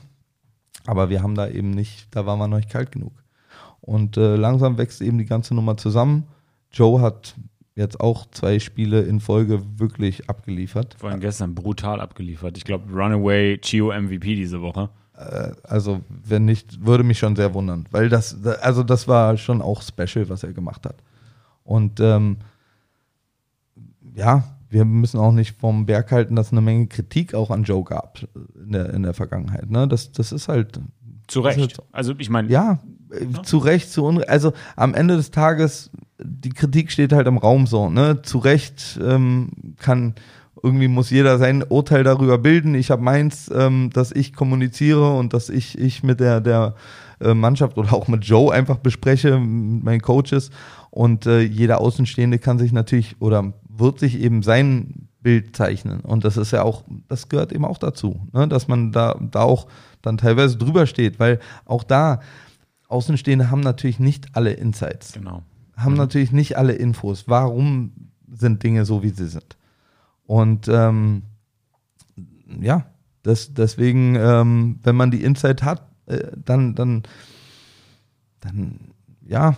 Aber wir haben da eben nicht, da waren wir noch nicht kalt genug. Und äh, langsam wächst eben die ganze Nummer zusammen. Joe hat jetzt auch zwei Spiele in Folge wirklich abgeliefert. Vor allem gestern brutal abgeliefert. Ich glaube, Runaway Chio MVP diese Woche. Äh, also, wenn nicht, würde mich schon sehr wundern, weil das, also das war schon auch special, was er gemacht hat. Und ähm, ja, wir müssen auch nicht vom Berg halten, dass es eine Menge Kritik auch an Joe gab in der, in der Vergangenheit. Ne? Das, das ist halt. Zu Recht. Halt, also ich meine. Ja, ja, zu Recht, zu Unrecht. Also am Ende des Tages, die Kritik steht halt im Raum so. Ne? Zu Recht ähm, kann irgendwie muss jeder sein Urteil darüber bilden. Ich habe meins, ähm, dass ich kommuniziere und dass ich, ich mit der, der äh, Mannschaft oder auch mit Joe einfach bespreche, mit meinen Coaches. Und äh, jeder Außenstehende kann sich natürlich oder wird sich eben sein Bild zeichnen. Und das ist ja auch, das gehört eben auch dazu, ne? dass man da, da auch dann teilweise drüber steht, weil auch da Außenstehende haben natürlich nicht alle Insights. Genau. Haben mhm. natürlich nicht alle Infos. Warum sind Dinge so, wie sie sind? Und ähm, ja, das, deswegen, ähm, wenn man die Insight hat, äh, dann, dann, dann, ja,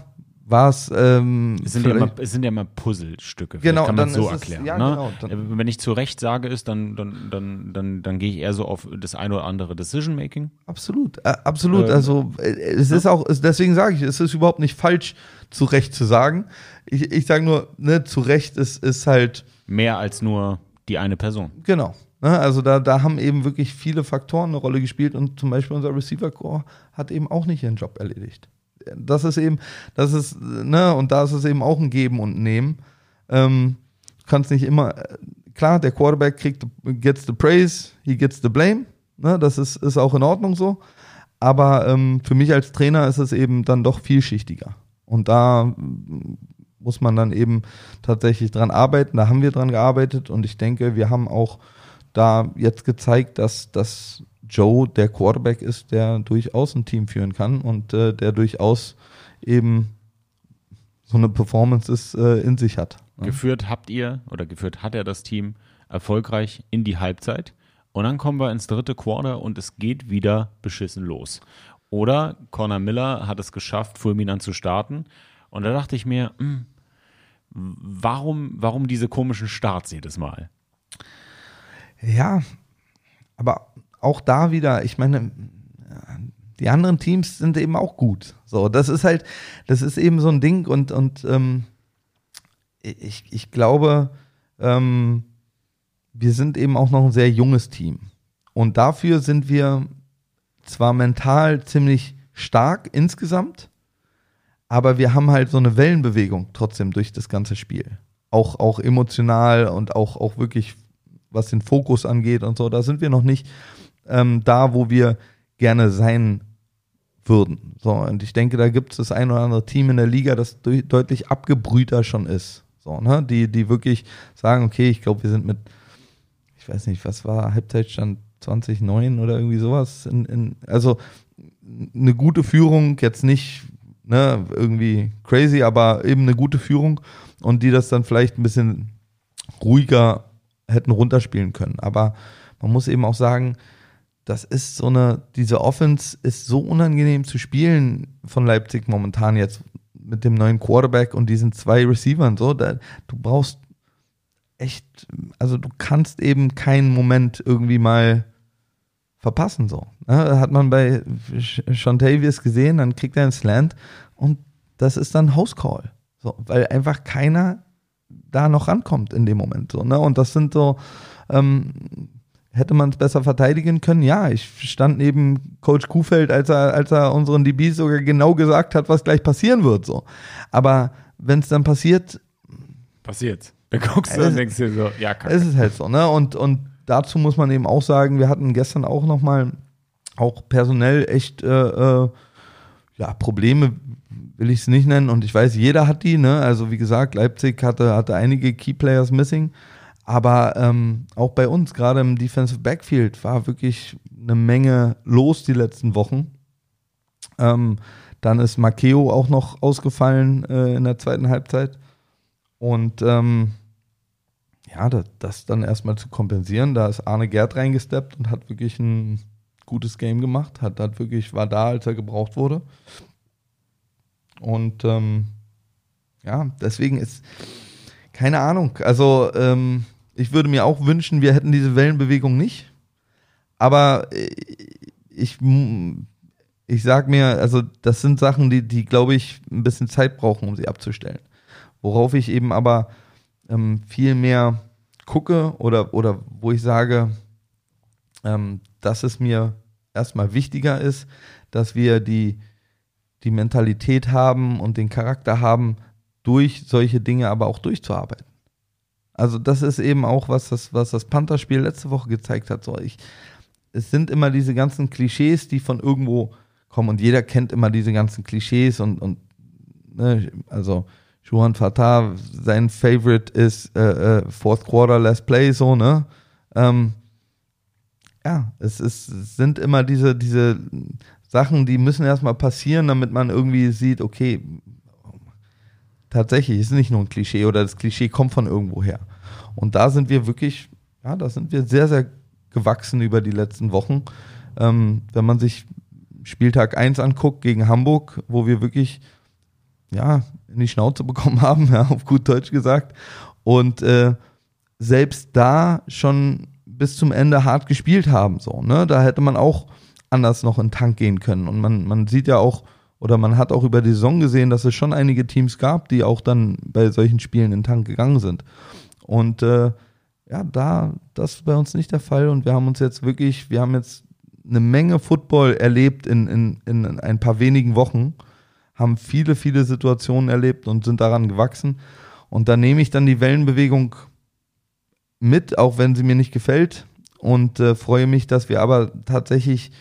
war es. Ähm, es, sind ja immer, es sind ja immer Puzzlestücke. Genau, kann man so erklären. Es, ja, ne? genau, äh, Wenn ich zu Recht sage, ist, dann, dann, dann, dann, dann gehe ich eher so auf das eine oder andere Decision Making. Absolut, äh, absolut. Ähm, also äh, es ja. ist auch, deswegen sage ich, es ist überhaupt nicht falsch, zu Recht zu sagen. Ich, ich sage nur, ne, zu Recht ist, ist halt. Mehr als nur die eine Person. Genau. Ne, also da, da haben eben wirklich viele Faktoren eine Rolle gespielt und zum Beispiel unser Receiver Core hat eben auch nicht ihren Job erledigt das ist eben, das ist, ne, und da ist es eben auch ein Geben und Nehmen. Ähm, kannst nicht immer, klar, der Quarterback kriegt, gets the praise, he gets the blame. Ne, das ist, ist auch in Ordnung so. Aber ähm, für mich als Trainer ist es eben dann doch vielschichtiger. Und da muss man dann eben tatsächlich dran arbeiten. Da haben wir dran gearbeitet und ich denke, wir haben auch da jetzt gezeigt, dass, dass Joe der Quarterback ist, der durchaus ein Team führen kann und äh, der durchaus eben so eine Performance ist, äh, in sich hat. Ne? Geführt habt ihr oder geführt hat er das Team erfolgreich in die Halbzeit. Und dann kommen wir ins dritte Quarter und es geht wieder beschissen los. Oder Connor Miller hat es geschafft, fulminant zu starten. Und da dachte ich mir, mh, hm, warum, warum diese komischen Starts jedes Mal? Ja, aber auch da wieder, ich meine, die anderen Teams sind eben auch gut. So, das ist halt, das ist eben so ein Ding und, und ähm, ich, ich glaube, ähm, wir sind eben auch noch ein sehr junges Team. Und dafür sind wir zwar mental ziemlich stark insgesamt, aber wir haben halt so eine Wellenbewegung trotzdem durch das ganze Spiel. Auch, auch emotional und auch, auch wirklich, was den Fokus angeht und so, da sind wir noch nicht ähm, da, wo wir gerne sein würden. So, und ich denke, da gibt es das ein oder andere Team in der Liga, das de deutlich abgebrühter schon ist. So, ne? Die, die wirklich sagen, okay, ich glaube, wir sind mit, ich weiß nicht, was war Halbzeitstand 2009 oder irgendwie sowas. In, in, also eine gute Führung, jetzt nicht ne, irgendwie crazy, aber eben eine gute Führung und die das dann vielleicht ein bisschen ruhiger hätten runterspielen können. Aber man muss eben auch sagen, das ist so eine, diese Offense ist so unangenehm zu spielen von Leipzig momentan jetzt mit dem neuen Quarterback und diesen zwei Receivern so. Da, du brauchst echt, also du kannst eben keinen Moment irgendwie mal verpassen so. Ne? Hat man bei Shontavius gesehen, dann kriegt er einen Slant und das ist dann House Call. So, weil einfach keiner da noch rankommt in dem Moment. So, ne? Und das sind so, ähm, hätte man es besser verteidigen können? Ja, ich stand neben Coach Kuhfeld, als er, als er unseren DBs sogar genau gesagt hat, was gleich passieren wird. So. Aber wenn es dann passiert. Passiert. [LAUGHS] Dann guckst du und denkst dir so, ja, kacke. Es ist halt so, ne? Und, und dazu muss man eben auch sagen, wir hatten gestern auch nochmal, auch personell echt, äh, äh, ja, Probleme, will ich es nicht nennen. Und ich weiß, jeder hat die, ne? Also wie gesagt, Leipzig hatte, hatte einige Key Players missing. Aber ähm, auch bei uns, gerade im Defensive Backfield, war wirklich eine Menge los die letzten Wochen. Ähm, dann ist Makeo auch noch ausgefallen äh, in der zweiten Halbzeit. Und ähm, ja, das, das, dann erstmal zu kompensieren, da ist Arne Gerd reingesteppt und hat wirklich ein gutes Game gemacht, hat, hat wirklich, war da, als er gebraucht wurde. Und ähm, ja, deswegen ist, keine Ahnung, also ähm, ich würde mir auch wünschen, wir hätten diese Wellenbewegung nicht. Aber äh, ich, ich sag mir, also das sind Sachen, die, die glaube ich, ein bisschen Zeit brauchen, um sie abzustellen. Worauf ich eben aber ähm, viel mehr gucke oder, oder wo ich sage, ähm, dass es mir erstmal wichtiger ist, dass wir die, die Mentalität haben und den Charakter haben, durch solche Dinge aber auch durchzuarbeiten. Also das ist eben auch was das, was das Panther-Spiel letzte Woche gezeigt hat. So, ich, es sind immer diese ganzen Klischees, die von irgendwo kommen und jeder kennt immer diese ganzen Klischees und, und ne, also Juan Fatah, sein Favorite ist äh, äh, Fourth Quarter Last Play, so, ne? Ähm, ja, es, ist, es sind immer diese, diese Sachen, die müssen erstmal passieren, damit man irgendwie sieht, okay, tatsächlich, ist nicht nur ein Klischee oder das Klischee kommt von irgendwo her. Und da sind wir wirklich, ja, da sind wir sehr, sehr gewachsen über die letzten Wochen. Ähm, wenn man sich Spieltag 1 anguckt gegen Hamburg, wo wir wirklich, ja, in die Schnauze bekommen [LAUGHS] haben, ja, auf gut Deutsch gesagt. Und äh, selbst da schon bis zum Ende hart gespielt haben, so, ne? Da hätte man auch anders noch in den Tank gehen können. Und man, man sieht ja auch, oder man hat auch über die Saison gesehen, dass es schon einige Teams gab, die auch dann bei solchen Spielen in den Tank gegangen sind. Und äh, ja, da, das ist bei uns nicht der Fall. Und wir haben uns jetzt wirklich, wir haben jetzt eine Menge Football erlebt in, in, in ein paar wenigen Wochen, haben viele, viele Situationen erlebt und sind daran gewachsen. Und da nehme ich dann die Wellenbewegung mit, auch wenn sie mir nicht gefällt. Und äh, freue mich, dass wir aber tatsächlich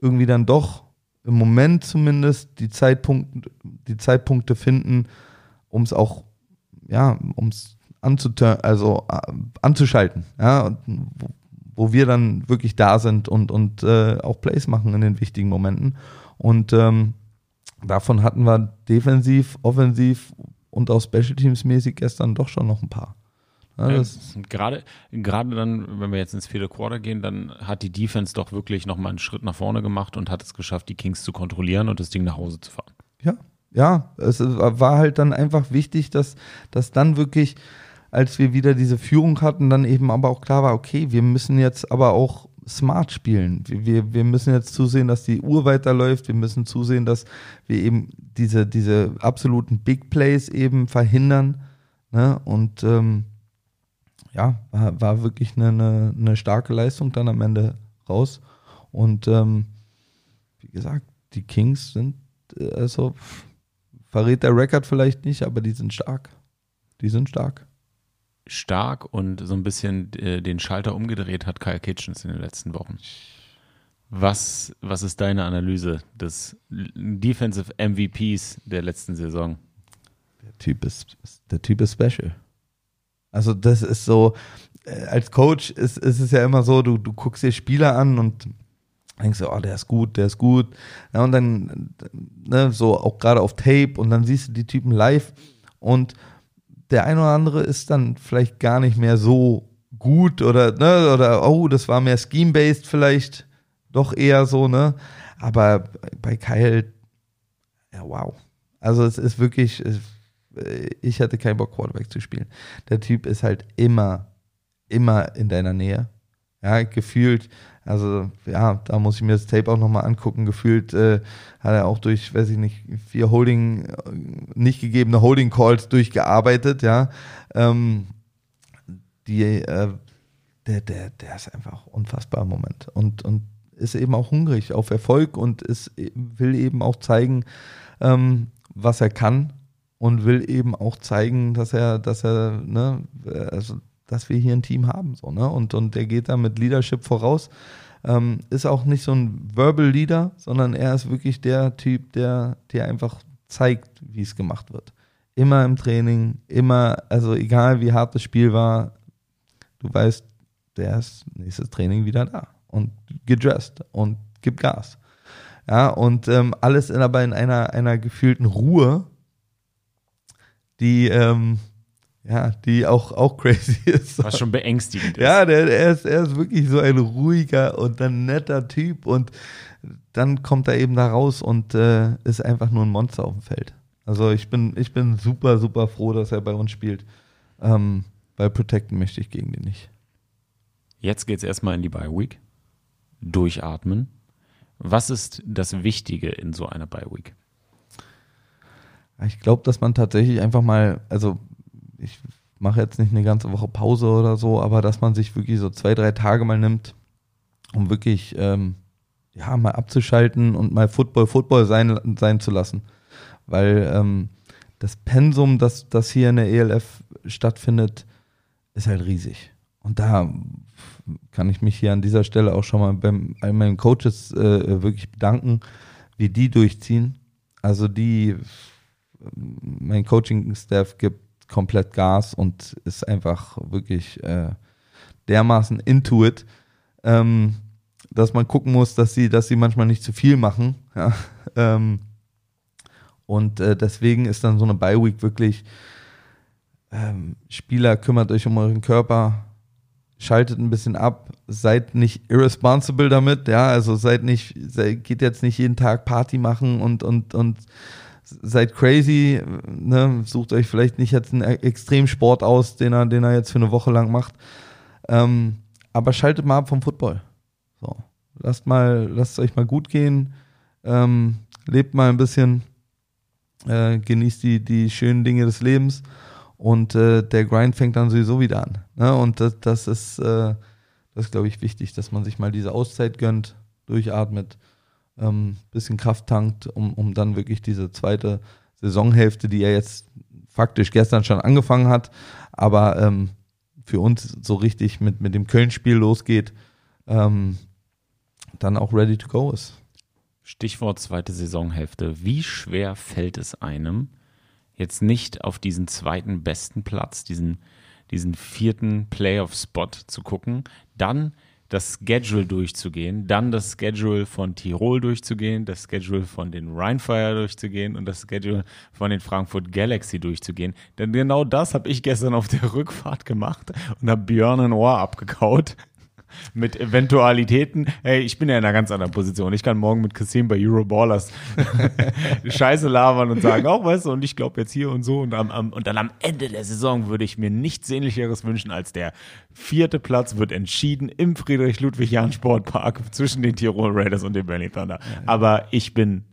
irgendwie dann doch im Moment zumindest die Zeitpunkte, die Zeitpunkte finden, um es auch, ja, um es also äh, anzuschalten, ja, und wo, wo, wir dann wirklich da sind und, und äh, auch Plays machen in den wichtigen Momenten. Und ähm, davon hatten wir defensiv, offensiv und auch Special Teams mäßig gestern doch schon noch ein paar. Ja, gerade, gerade dann, wenn wir jetzt ins vierte Quarter gehen, dann hat die Defense doch wirklich nochmal einen Schritt nach vorne gemacht und hat es geschafft, die Kings zu kontrollieren und das Ding nach Hause zu fahren. Ja, ja, es war halt dann einfach wichtig, dass, dass dann wirklich, als wir wieder diese Führung hatten, dann eben aber auch klar war, okay, wir müssen jetzt aber auch smart spielen. Wir, wir müssen jetzt zusehen, dass die Uhr weiterläuft. Wir müssen zusehen, dass wir eben diese, diese absoluten Big Plays eben verhindern. Ne? Und ähm, ja, war, war wirklich eine, eine, eine, starke Leistung dann am Ende raus. Und ähm, wie gesagt, die Kings sind, äh, also verrät der Rekord vielleicht nicht, aber die sind stark. Die sind stark. Stark und so ein bisschen äh, den Schalter umgedreht hat Kyle Kitchens in den letzten Wochen. Was, was ist deine Analyse des Defensive MVPs der letzten Saison? Der Typ ist, der Typ ist special. Also das ist so, äh, als Coach ist, ist es ja immer so, du, du guckst dir Spieler an und denkst du, oh, der ist gut, der ist gut. Ja, und dann, ne, so auch gerade auf Tape und dann siehst du die Typen live und der ein oder andere ist dann vielleicht gar nicht mehr so gut oder, ne, oder, oh, das war mehr Scheme-based vielleicht, doch eher so, ne? Aber bei Kyle, ja, wow. Also es ist wirklich, ich hatte keinen Bock, Quarterback zu spielen. Der Typ ist halt immer, immer in deiner Nähe. Ja, gefühlt, also ja, da muss ich mir das Tape auch nochmal angucken. Gefühlt äh, hat er auch durch, weiß ich nicht, vier Holding, nicht gegebene Holding Calls durchgearbeitet, ja. Ähm, die, äh, der, der, der ist einfach unfassbar im Moment. Und, und ist eben auch hungrig auf Erfolg und ist, will eben auch zeigen, ähm, was er kann und will eben auch zeigen, dass er, dass er, ne, also, dass wir hier ein Team haben, so, ne, und, und der geht da mit Leadership voraus. Ähm, ist auch nicht so ein Verbal Leader, sondern er ist wirklich der Typ, der, der einfach zeigt, wie es gemacht wird. Immer im Training, immer, also egal wie hart das Spiel war, du weißt, der ist nächstes Training wieder da und gedressed und gibt Gas. Ja, und ähm, alles in, aber in einer, einer gefühlten Ruhe, die, ähm, ja, die auch, auch crazy [LAUGHS] ist. Was schon beängstigend ist. Ja, der, der ist, er ist wirklich so ein ruhiger und ein netter Typ und dann kommt er eben da raus und äh, ist einfach nur ein Monster auf dem Feld. Also ich bin, ich bin super, super froh, dass er bei uns spielt. Ähm, weil protecten möchte ich gegen den nicht. Jetzt geht es erstmal in die Bye Week. Durchatmen. Was ist das Wichtige in so einer Bye Week? Ich glaube, dass man tatsächlich einfach mal, also ich mache jetzt nicht eine ganze Woche Pause oder so, aber dass man sich wirklich so zwei, drei Tage mal nimmt, um wirklich ähm, ja mal abzuschalten und mal Football Football sein, sein zu lassen. Weil ähm, das Pensum, das, das hier in der ELF stattfindet, ist halt riesig. Und da kann ich mich hier an dieser Stelle auch schon mal bei meinen Coaches äh, wirklich bedanken, wie die durchziehen. Also die, mein Coaching-Staff gibt komplett Gas und ist einfach wirklich äh, dermaßen into it, ähm, dass man gucken muss, dass sie, dass sie manchmal nicht zu viel machen. [LAUGHS] Ja? Ähm, und äh, deswegen ist dann so eine Bye-Week wirklich ähm, Spieler, kümmert euch um euren Körper, schaltet ein bisschen ab, seid nicht irresponsible damit, ja, also seid nicht, seid, geht jetzt nicht jeden Tag Party machen und, und, und seid crazy, ne? sucht euch vielleicht nicht jetzt einen Extremsport aus, den er, den er jetzt für eine Woche lang macht, ähm, aber schaltet mal ab vom Football. So, lasst mal, lasst es euch mal gut gehen, ähm, lebt mal ein bisschen, äh, genießt die, die schönen Dinge des Lebens und äh, der Grind fängt dann sowieso wieder an. Ne? Und das, das ist, äh, das glaube ich, wichtig, dass man sich mal diese Auszeit gönnt, durchatmet, ähm, bisschen Kraft tankt, um, um dann wirklich diese zweite Saisonhälfte, die ja jetzt faktisch gestern schon angefangen hat, aber ähm, für uns so richtig mit, mit dem Köln-Spiel losgeht, ähm, dann auch ready to go ist. Stichwort zweite Saisonhälfte. Wie schwer fällt es einem, jetzt nicht auf diesen zweiten besten Platz, diesen, diesen vierten Playoff-Spot zu gucken, dann das Schedule durchzugehen, dann das Schedule von Tirol durchzugehen, das Schedule von den Rheinfire durchzugehen und das Schedule von den Frankfurt Galaxy durchzugehen. Denn genau das habe ich gestern auf der [LAUGHS] Rückfahrt gemacht und habe Björn ein Ohr abgekaut mit Eventualitäten. Hey, ich bin ja in einer ganz anderen Position. Ich kann morgen mit Christine bei Euroballers [LAUGHS] Scheiße labern und sagen, auch weißt du, und ich glaube jetzt hier und so. Und, am, am, und dann am Ende der Saison würde ich mir nichts Sehnlicheres wünschen, als der vierte Platz wird entschieden im Friedrich-Ludwig-Jahn-Sportpark zwischen den Tirol Raiders und den Berlin Thunder. Aber ich bin,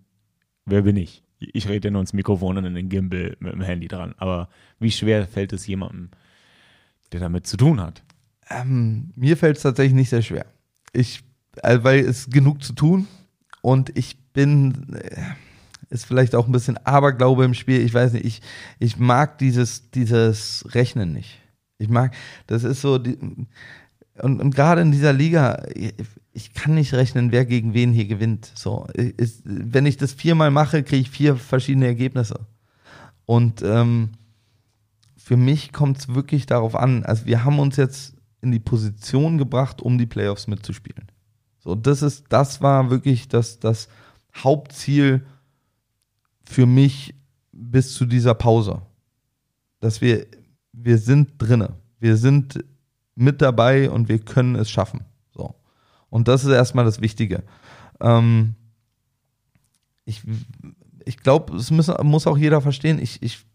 wer bin ich? Ich rede nur ins Mikrofon und in den Gimbal mit dem Handy dran. Aber wie schwer fällt es jemandem, der damit zu tun hat? Ähm, mir fällt es tatsächlich nicht sehr schwer. Ich, also weil es genug zu tun und ich bin, äh, ist vielleicht auch ein bisschen Aberglaube im Spiel. Ich weiß nicht, ich, ich mag dieses, dieses Rechnen nicht. Ich mag, das ist so, die, und, und gerade in dieser Liga, ich kann nicht rechnen, wer gegen wen hier gewinnt. So, ist, wenn ich das viermal mache, kriege ich vier verschiedene Ergebnisse. Und ähm, für mich kommt es wirklich darauf an. Also wir haben uns jetzt in die Position gebracht, um die Playoffs mitzuspielen. So, das ist, das war wirklich das, das Hauptziel für mich bis zu dieser Pause. Dass wir wir sind drinne. Wir sind mit dabei und wir können es schaffen. So. Und das ist erstmal das Wichtige. Ähm, ich ich glaube, es müssen, muss auch jeder verstehen. Ich, ich,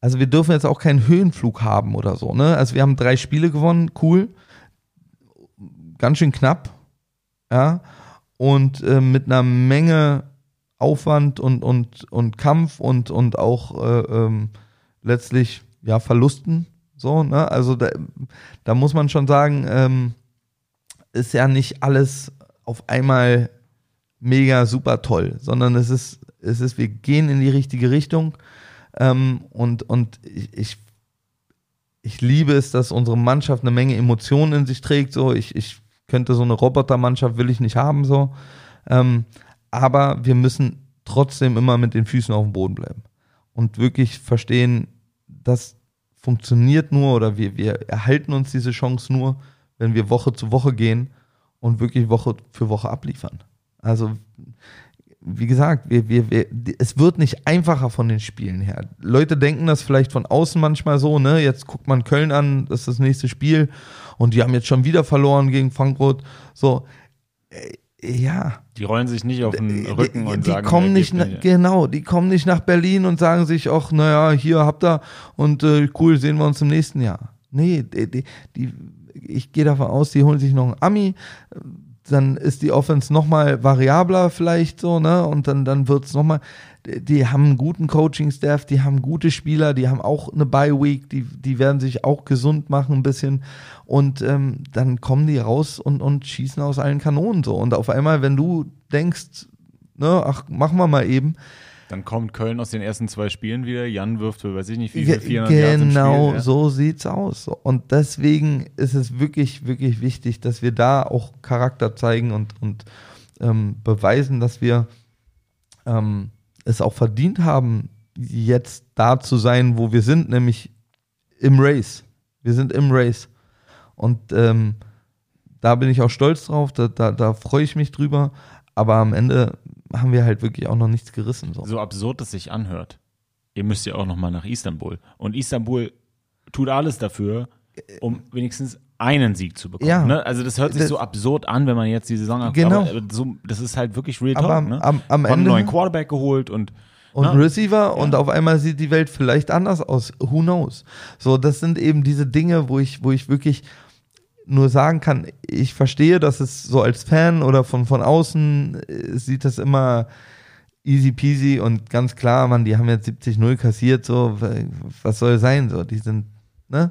also wir dürfen jetzt auch keinen Höhenflug haben oder so. Ne? Also wir haben drei Spiele gewonnen, cool, ganz schön knapp, ja, und äh, mit einer Menge Aufwand und und und Kampf und und auch äh, ähm, letztlich ja Verlusten so ne also da, da muss man schon sagen ähm, ist ja nicht alles auf einmal mega super toll sondern es ist es ist wir gehen in die richtige Richtung ähm, und und ich, ich ich liebe es, dass unsere Mannschaft eine Menge Emotionen in sich trägt. So, ich, ich könnte so eine Robotermannschaft will ich nicht haben. So, ähm, aber wir müssen trotzdem immer mit den Füßen auf dem Boden bleiben und wirklich verstehen, das funktioniert nur oder wir, wir erhalten uns diese Chance nur, wenn wir Woche zu Woche gehen und wirklich Woche für Woche abliefern. Also, wie gesagt, wir, wir, wir, es wird nicht einfacher von den Spielen her. Leute denken das vielleicht von außen manchmal so, ne? Jetzt guckt man Köln an, das ist das nächste Spiel und die haben jetzt schon wieder verloren gegen Frankfurt. So, äh, ja. Die rollen sich nicht auf den Rücken die, und die sagen, kommen nicht, na, genau, die kommen nicht nach Berlin und sagen sich auch, naja, hier habt ihr und äh, cool, sehen wir uns im nächsten Jahr. Nee, die, die, die ich gehe davon aus, die holen sich noch einen Ami, dann ist die Offense nochmal variabler vielleicht so, ne? Und dann, dann wird's noch nochmal, die haben einen guten Coaching-Staff, die haben gute Spieler, die haben auch eine Bye-Week, die, die werden sich auch gesund machen ein bisschen. Und ähm, dann kommen die raus und, und schießen aus allen Kanonen so. Und auf einmal, wenn du denkst, ne, ach, machen wir mal eben, Dann kommt Köln aus den ersten zwei Spielen wieder. Jan wirft für, weiß ich nicht, wie viel, 400 Yards im Genau, Spiel. ja. so sieht's aus. Und deswegen ist es wirklich, wirklich wichtig, dass wir da auch Charakter zeigen und, und ähm, beweisen, dass wir ähm, es auch verdient haben, jetzt da zu sein, wo wir sind, nämlich im Race. Wir sind im Race. Und ähm, da bin ich auch stolz drauf, da, da, da freue ich mich drüber. Aber am Ende haben wir halt wirklich auch noch nichts gerissen. So. So absurd es sich anhört. Ihr müsst ja auch nochmal nach Istanbul. Und Istanbul tut alles dafür, um wenigstens einen Sieg zu bekommen. Ja. Ne? Also das hört sich Das- so absurd an, wenn man jetzt die Saison ab- Genau. Aber so, das ist halt wirklich real Aber talk. am- ne? am- am Haben einen Ende- neuen Quarterback geholt und und Na? Receiver und auf einmal sieht die Welt vielleicht anders aus. Who knows? So, das sind eben diese Dinge, wo ich, wo ich wirklich nur sagen kann, ich verstehe, dass es so als Fan oder von, von außen äh, sieht das immer easy peasy und ganz klar, man, die haben jetzt 70-0 kassiert, so, was soll sein, so, die sind, ne?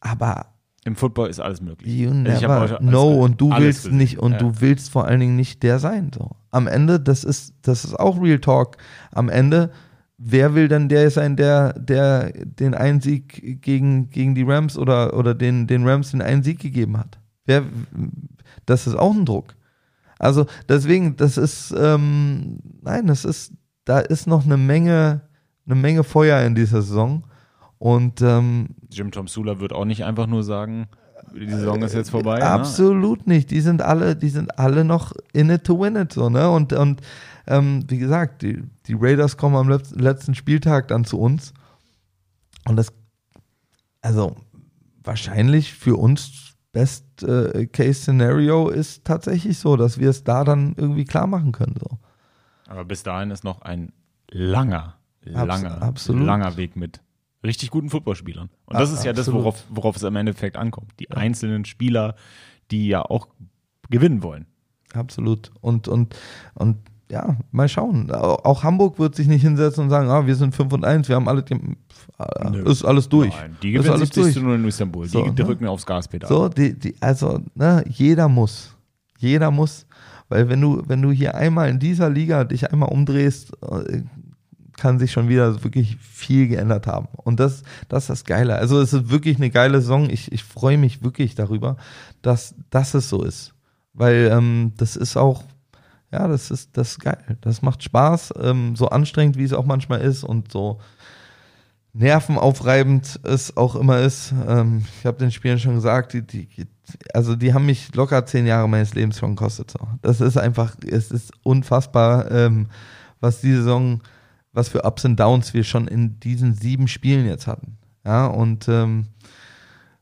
Aber im Football ist alles möglich. You never alles- know und du willst nicht und Ja. du willst vor allen Dingen nicht der sein. So. Am Ende, das ist, das ist auch Real Talk. Am Ende, wer will denn der sein, der, der den einen Sieg gegen, gegen die Rams oder, oder den, den Rams den einen Sieg gegeben hat? Wer, das ist auch ein Druck. Also deswegen, das ist, ähm, nein, das ist, da ist noch eine Menge, eine Menge Feuer in dieser Saison. Und ähm, Jim Tom Sula wird auch nicht einfach nur sagen, die Saison ist jetzt vorbei. Ne? Absolut nicht. Die sind alle, die sind alle noch in it to win it so, ne? Und, und ähm, wie gesagt, die, die Raiders kommen am letz- letzten Spieltag dann zu uns. Und das, also wahrscheinlich für uns Best äh, Case Scenario ist tatsächlich so, dass wir es da dann irgendwie klar machen können. So. Aber bis dahin ist noch ein langer, Abs- langer, absolut. langer Weg mit richtig guten Footballspielern. Und das Ah, ist ja das, absolut. worauf, worauf es im Endeffekt ankommt. Die einzelnen Spieler, die ja auch gewinnen wollen. Absolut. Und, und, und ja, mal schauen. Auch Hamburg wird sich nicht hinsetzen und sagen, ah, wir sind 5 und 1, wir haben alle, äh, Nö. ist alles durch. Nein, die gewinnen alles 70 durch. zu 0 in Istanbul. So, die ne? drücken aufs Gaspedal. So, die, die, also, ne, jeder muss. Jeder muss. Weil wenn du, wenn du hier einmal in dieser Liga dich einmal umdrehst, äh, kann sich schon wieder wirklich viel geändert haben. Und das, das ist das Geile. Also es ist wirklich eine geile Saison. Ich, ich freue mich wirklich darüber, dass, dass es so ist. Weil ähm, das ist auch, ja, das ist, das ist geil. Das macht Spaß, ähm, so anstrengend, wie es auch manchmal ist und so nervenaufreibend es auch immer ist. Ähm, ich habe den Spielern schon gesagt, die, die, also die haben mich locker zehn Jahre meines Lebens schon gekostet. So. Das ist einfach, es ist unfassbar, ähm, was die Saison, was für Ups und Downs wir schon in diesen sieben Spielen jetzt hatten. Ja, und ähm,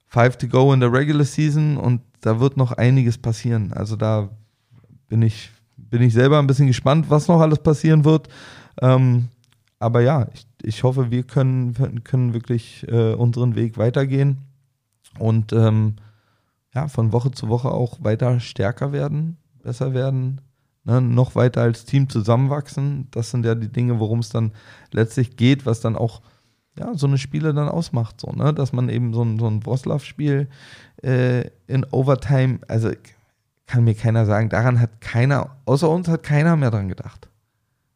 five to go in der Regular Season und da wird noch einiges passieren. Also da bin ich, bin ich selber ein bisschen gespannt, was noch alles passieren wird. Ähm, aber ja, ich, ich hoffe, wir können, können wirklich äh, unseren Weg weitergehen und ähm, ja, von Woche zu Woche auch weiter stärker werden, besser werden, ne, noch weiter als Team zusammenwachsen. Das sind ja die Dinge, worum es dann letztlich geht, was dann auch ja, so eine Spiele dann ausmacht, so, ne? Dass man eben so ein, so ein Wroclaw-Spiel äh, in Overtime, also kann mir keiner sagen, daran hat keiner, außer uns hat keiner mehr dran gedacht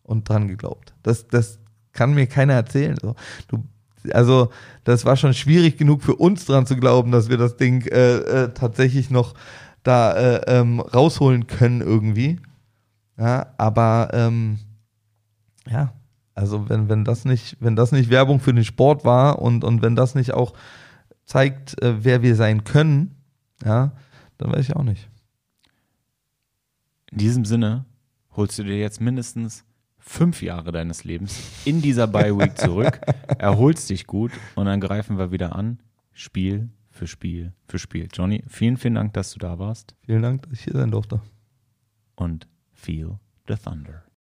und dran geglaubt. Das, das kann mir keiner erzählen. So. Du, also, das war schon schwierig genug für uns dran zu glauben, dass wir das Ding äh, äh, tatsächlich noch da äh, ähm, rausholen können irgendwie. Ja, aber ähm, ja, also wenn, wenn das nicht, wenn das nicht Werbung für den Sport war und, und wenn das nicht auch zeigt, äh, wer wir sein können, ja, dann weiß ich auch nicht. In diesem Sinne holst du dir jetzt mindestens fünf Jahre deines Lebens in dieser Bye Week zurück, [LAUGHS] erholst dich gut und dann greifen wir wieder an, Spiel für Spiel für Spiel. Johnny, vielen, vielen Dank, dass du da warst. Vielen Dank, dass ich hier sein durfte. Und feel the thunder.